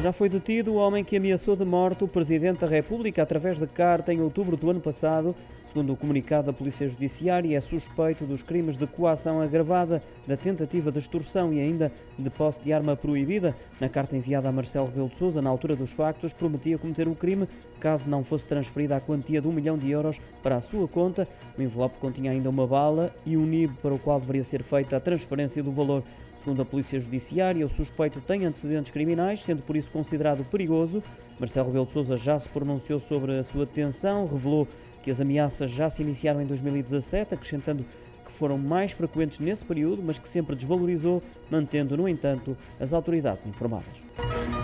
Já foi detido o homem que ameaçou de morte o Presidente da República através de carta em outubro do ano passado. Segundo o comunicado da Polícia Judiciária, é suspeito dos crimes de coação agravada, da tentativa de extorsão e ainda de posse de arma proibida. Na carta enviada a Marcelo Rebelo de Sousa, na altura dos factos, prometia cometer o crime caso não fosse transferida a quantia de um milhão de euros para a sua conta. O envelope continha ainda uma bala e um NIB para o qual deveria ser feita a transferência do valor. Segundo a Polícia Judiciária, o suspeito tem antecedentes criminais, sendo por isso considerado perigoso. Marcelo Rebelo de Sousa já se pronunciou sobre a sua detenção, revelou que as ameaças já se iniciaram em 2017, acrescentando que foram mais frequentes nesse período, mas que sempre desvalorizou, mantendo, no entanto, as autoridades informadas.